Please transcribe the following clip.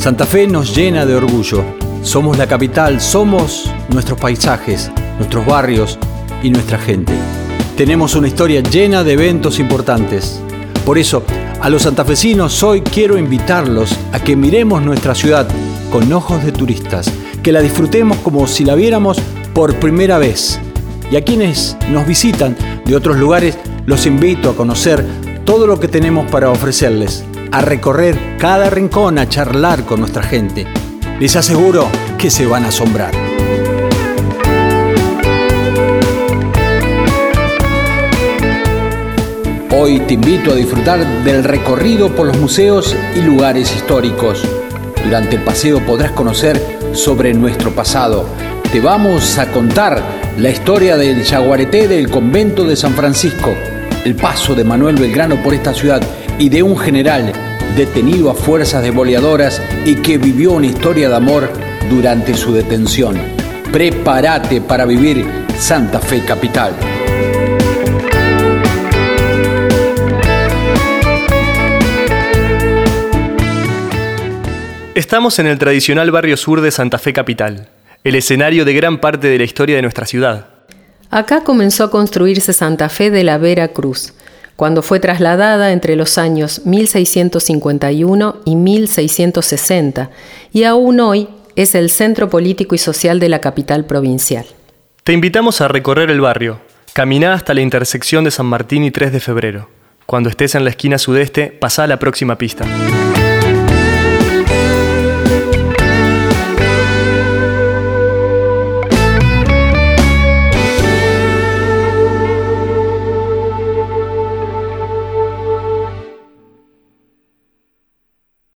Santa Fe nos llena de orgullo. Somos la capital, somos nuestros paisajes, nuestros barrios y nuestra gente. Tenemos una historia llena de eventos importantes. Por eso, a los santafesinos hoy quiero invitarlos a que miremos nuestra ciudad con ojos de turistas, que la disfrutemos como si la viéramos por primera vez. Y a quienes nos visitan de otros lugares, los invito a conocer todo lo que tenemos para ofrecerles a recorrer cada rincón, a charlar con nuestra gente. Les aseguro que se van a asombrar. Hoy te invito a disfrutar del recorrido por los museos y lugares históricos. Durante el paseo podrás conocer sobre nuestro pasado. Te vamos a contar la historia del jaguareté del convento de San Francisco, el paso de Manuel Belgrano por esta ciudad y de un general detenido a fuerzas boleadoras y que vivió una historia de amor durante su detención. Prepárate para vivir Santa Fe Capital. Estamos en el tradicional barrio sur de Santa Fe Capital, el escenario de gran parte de la historia de nuestra ciudad. Acá comenzó a construirse Santa Fe de la Vera Cruz, cuando fue trasladada entre los años 1651 y 1660, y aún hoy es el centro político y social de la capital provincial. Te invitamos a recorrer el barrio. Camina hasta la intersección de San Martín y 3 de febrero. Cuando estés en la esquina sudeste, pasa a la próxima pista.